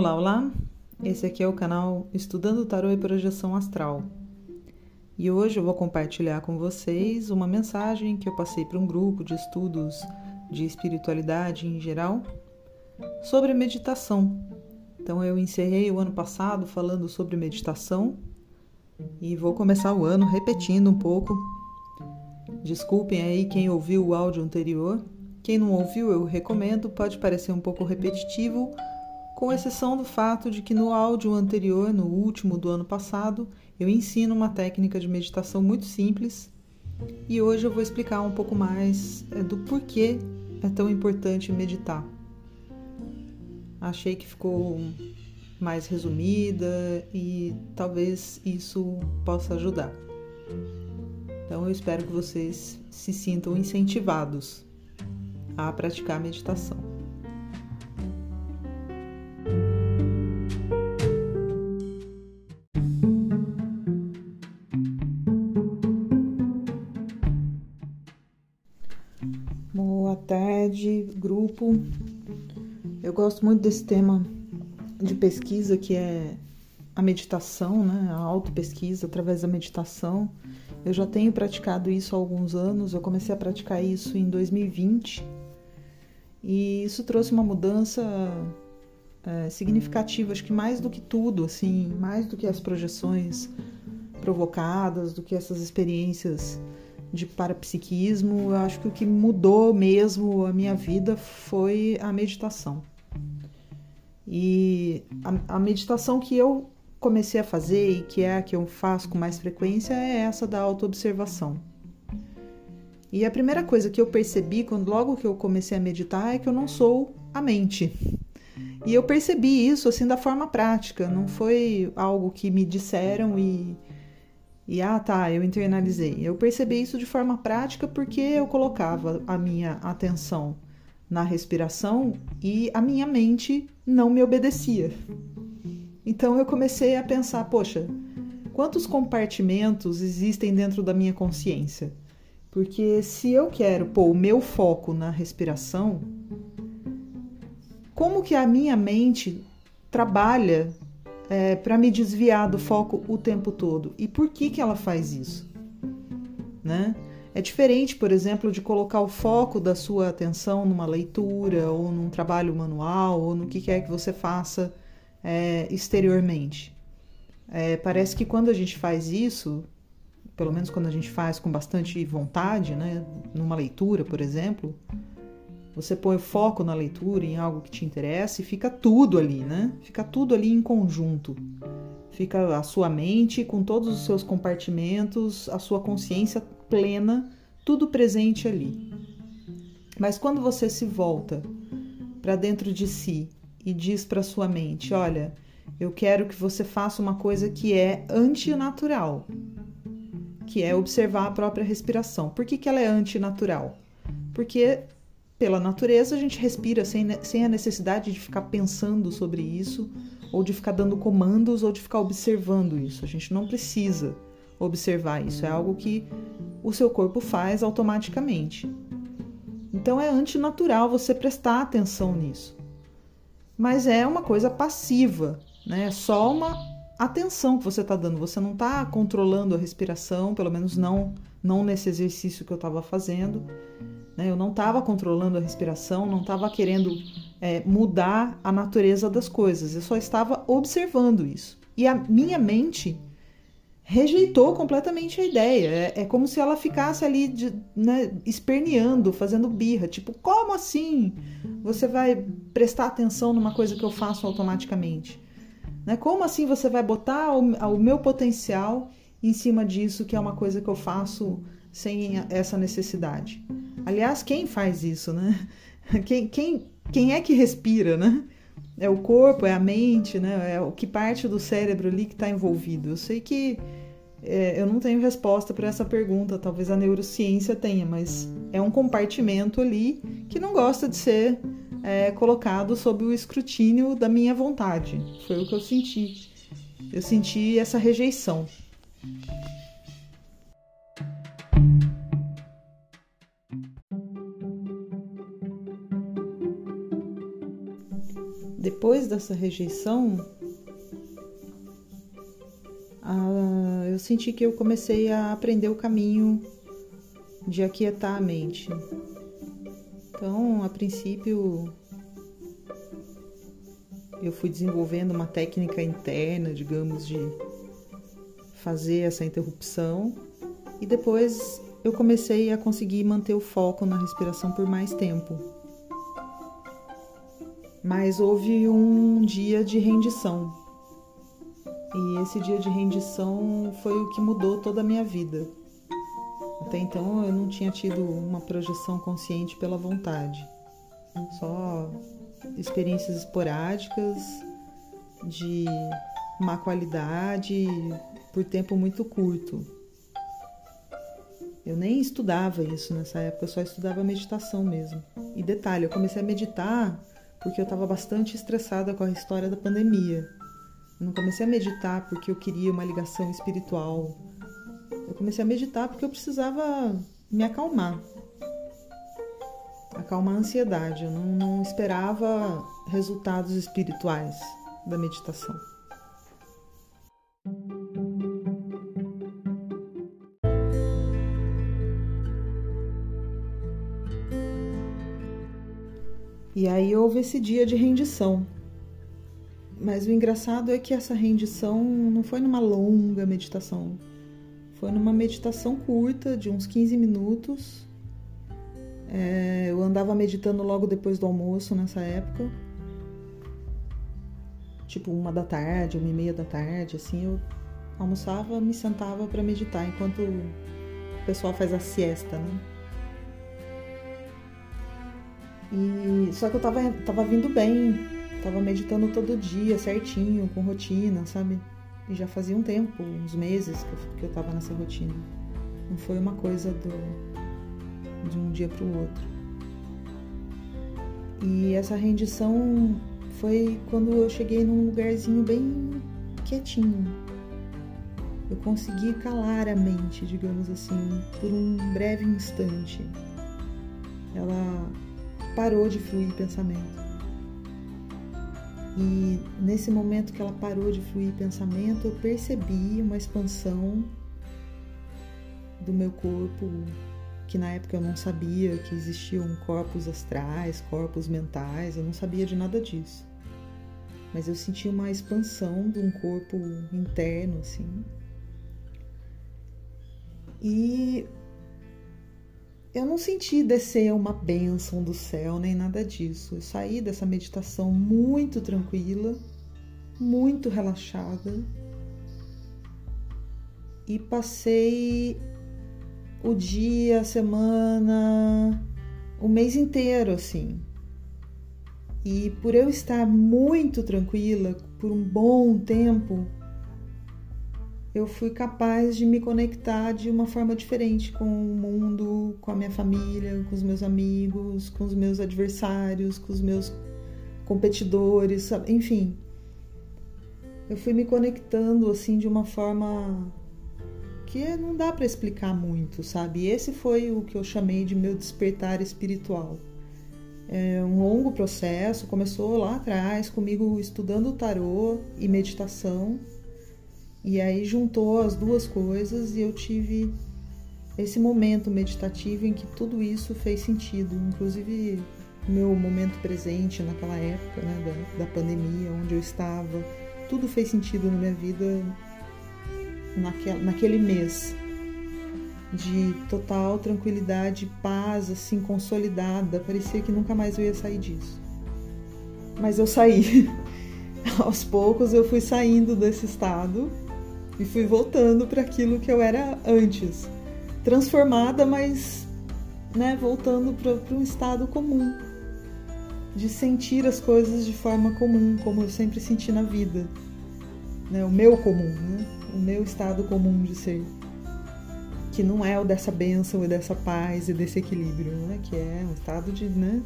Olá, olá! Esse aqui é o canal Estudando Tarô e Projeção Astral. E hoje eu vou compartilhar com vocês uma mensagem que eu passei para um grupo de estudos de espiritualidade em geral sobre meditação. Então eu encerrei o ano passado falando sobre meditação e vou começar o ano repetindo um pouco. Desculpem aí quem ouviu o áudio anterior. Quem não ouviu, eu recomendo, pode parecer um pouco repetitivo com exceção do fato de que no áudio anterior, no último do ano passado, eu ensino uma técnica de meditação muito simples e hoje eu vou explicar um pouco mais é, do porquê é tão importante meditar. Achei que ficou mais resumida e talvez isso possa ajudar. Então eu espero que vocês se sintam incentivados a praticar meditação. Eu gosto muito desse tema de pesquisa que é a meditação, né? A autopesquisa através da meditação. Eu já tenho praticado isso há alguns anos. Eu comecei a praticar isso em 2020 e isso trouxe uma mudança é, significativa. Acho que mais do que tudo, assim, mais do que as projeções provocadas, do que essas experiências de parapsiquismo, eu acho que o que mudou mesmo a minha vida foi a meditação. E a, a meditação que eu comecei a fazer e que é a que eu faço com mais frequência é essa da autoobservação. E a primeira coisa que eu percebi quando logo que eu comecei a meditar é que eu não sou a mente. E eu percebi isso assim da forma prática, não foi algo que me disseram e e ah, tá, eu internalizei. Eu percebi isso de forma prática porque eu colocava a minha atenção na respiração e a minha mente não me obedecia. Então eu comecei a pensar, poxa, quantos compartimentos existem dentro da minha consciência? Porque se eu quero pôr o meu foco na respiração, como que a minha mente trabalha é, para me desviar do foco o tempo todo. E por que, que ela faz isso? Né? É diferente, por exemplo, de colocar o foco da sua atenção numa leitura ou num trabalho manual ou no que quer que você faça é, exteriormente. É, parece que quando a gente faz isso, pelo menos quando a gente faz com bastante vontade, né, numa leitura, por exemplo, você põe foco na leitura, em algo que te interessa e fica tudo ali, né? Fica tudo ali em conjunto. Fica a sua mente com todos os seus compartimentos, a sua consciência plena, tudo presente ali. Mas quando você se volta para dentro de si e diz para sua mente: Olha, eu quero que você faça uma coisa que é antinatural, que é observar a própria respiração. Por que, que ela é antinatural? Porque pela natureza, a gente respira sem, sem a necessidade de ficar pensando sobre isso, ou de ficar dando comandos, ou de ficar observando isso. A gente não precisa observar isso, é algo que o seu corpo faz automaticamente. Então é antinatural você prestar atenção nisso. Mas é uma coisa passiva, né? É só uma atenção que você está dando. Você não está controlando a respiração, pelo menos não, não nesse exercício que eu estava fazendo. Né? Eu não estava controlando a respiração, não estava querendo é, mudar a natureza das coisas, eu só estava observando isso. E a minha mente rejeitou completamente a ideia. É, é como se ela ficasse ali de, né, esperneando, fazendo birra. Tipo, como assim você vai prestar atenção numa coisa que eu faço automaticamente? Né? Como assim você vai botar o, o meu potencial em cima disso, que é uma coisa que eu faço sem essa necessidade? Aliás, quem faz isso, né? Quem, quem, quem é que respira, né? É o corpo, é a mente, né? É o que parte do cérebro ali que está envolvido. Eu sei que é, eu não tenho resposta para essa pergunta, talvez a neurociência tenha, mas é um compartimento ali que não gosta de ser é, colocado sob o escrutínio da minha vontade. Foi o que eu senti. Eu senti essa rejeição. depois dessa rejeição, ah, eu senti que eu comecei a aprender o caminho de aquietar a mente. Então, a princípio, eu fui desenvolvendo uma técnica interna, digamos, de fazer essa interrupção e depois eu comecei a conseguir manter o foco na respiração por mais tempo. Mas houve um dia de rendição. E esse dia de rendição foi o que mudou toda a minha vida. Até então eu não tinha tido uma projeção consciente pela vontade. Só experiências esporádicas de má qualidade por tempo muito curto. Eu nem estudava isso nessa época, eu só estudava meditação mesmo. E detalhe, eu comecei a meditar porque eu estava bastante estressada com a história da pandemia. Eu não comecei a meditar porque eu queria uma ligação espiritual. Eu comecei a meditar porque eu precisava me acalmar. Acalmar a ansiedade. Eu não, não esperava resultados espirituais da meditação. E aí houve esse dia de rendição. Mas o engraçado é que essa rendição não foi numa longa meditação. Foi numa meditação curta, de uns 15 minutos. É, eu andava meditando logo depois do almoço nessa época. Tipo, uma da tarde, uma e meia da tarde, assim, eu almoçava, me sentava para meditar enquanto o pessoal faz a siesta, né? E só que eu tava, tava vindo bem, tava meditando todo dia, certinho, com rotina, sabe? E já fazia um tempo, uns meses que eu, que eu tava nessa rotina. Não foi uma coisa do, de um dia para o outro. E essa rendição foi quando eu cheguei num lugarzinho bem quietinho. Eu consegui calar a mente, digamos assim, por um breve instante. Ela parou de fluir pensamento. E nesse momento que ela parou de fluir pensamento, eu percebi uma expansão do meu corpo, que na época eu não sabia que existiam corpos astrais, corpos mentais, eu não sabia de nada disso. Mas eu senti uma expansão de um corpo interno, assim. E eu não senti descer uma bênção do céu nem nada disso. Eu saí dessa meditação muito tranquila, muito relaxada e passei o dia, a semana, o mês inteiro assim. E por eu estar muito tranquila por um bom tempo, eu fui capaz de me conectar de uma forma diferente com o mundo, com a minha família, com os meus amigos, com os meus adversários, com os meus competidores, enfim. Eu fui me conectando assim de uma forma que não dá para explicar muito, sabe? Esse foi o que eu chamei de meu despertar espiritual. É um longo processo, começou lá atrás comigo estudando tarô e meditação e aí juntou as duas coisas e eu tive esse momento meditativo em que tudo isso fez sentido, inclusive meu momento presente naquela época né, da, da pandemia, onde eu estava, tudo fez sentido na minha vida naquele, naquele mês de total tranquilidade, paz, assim, consolidada. Parecia que nunca mais eu ia sair disso. Mas eu saí. Aos poucos eu fui saindo desse estado e fui voltando para aquilo que eu era antes, transformada, mas né, voltando para um estado comum, de sentir as coisas de forma comum, como eu sempre senti na vida, né, o meu comum, né, o meu estado comum de ser, que não é o dessa bênção e dessa paz e desse equilíbrio, né, que é um estado de, né,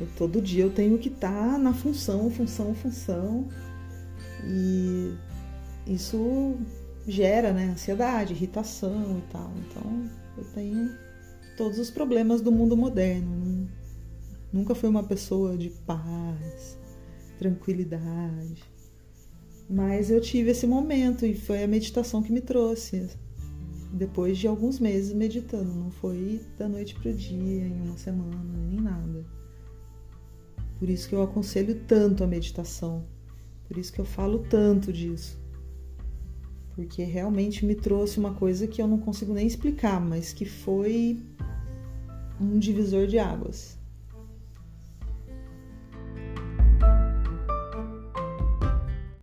eu, todo dia eu tenho que estar tá na função, função, função, e isso gera né, ansiedade, irritação e tal. Então eu tenho todos os problemas do mundo moderno. Nunca fui uma pessoa de paz, tranquilidade. Mas eu tive esse momento e foi a meditação que me trouxe. Depois de alguns meses meditando, não foi da noite para o dia, em uma semana, nem nada. Por isso que eu aconselho tanto a meditação. Por isso que eu falo tanto disso. Porque realmente me trouxe uma coisa que eu não consigo nem explicar, mas que foi um divisor de águas.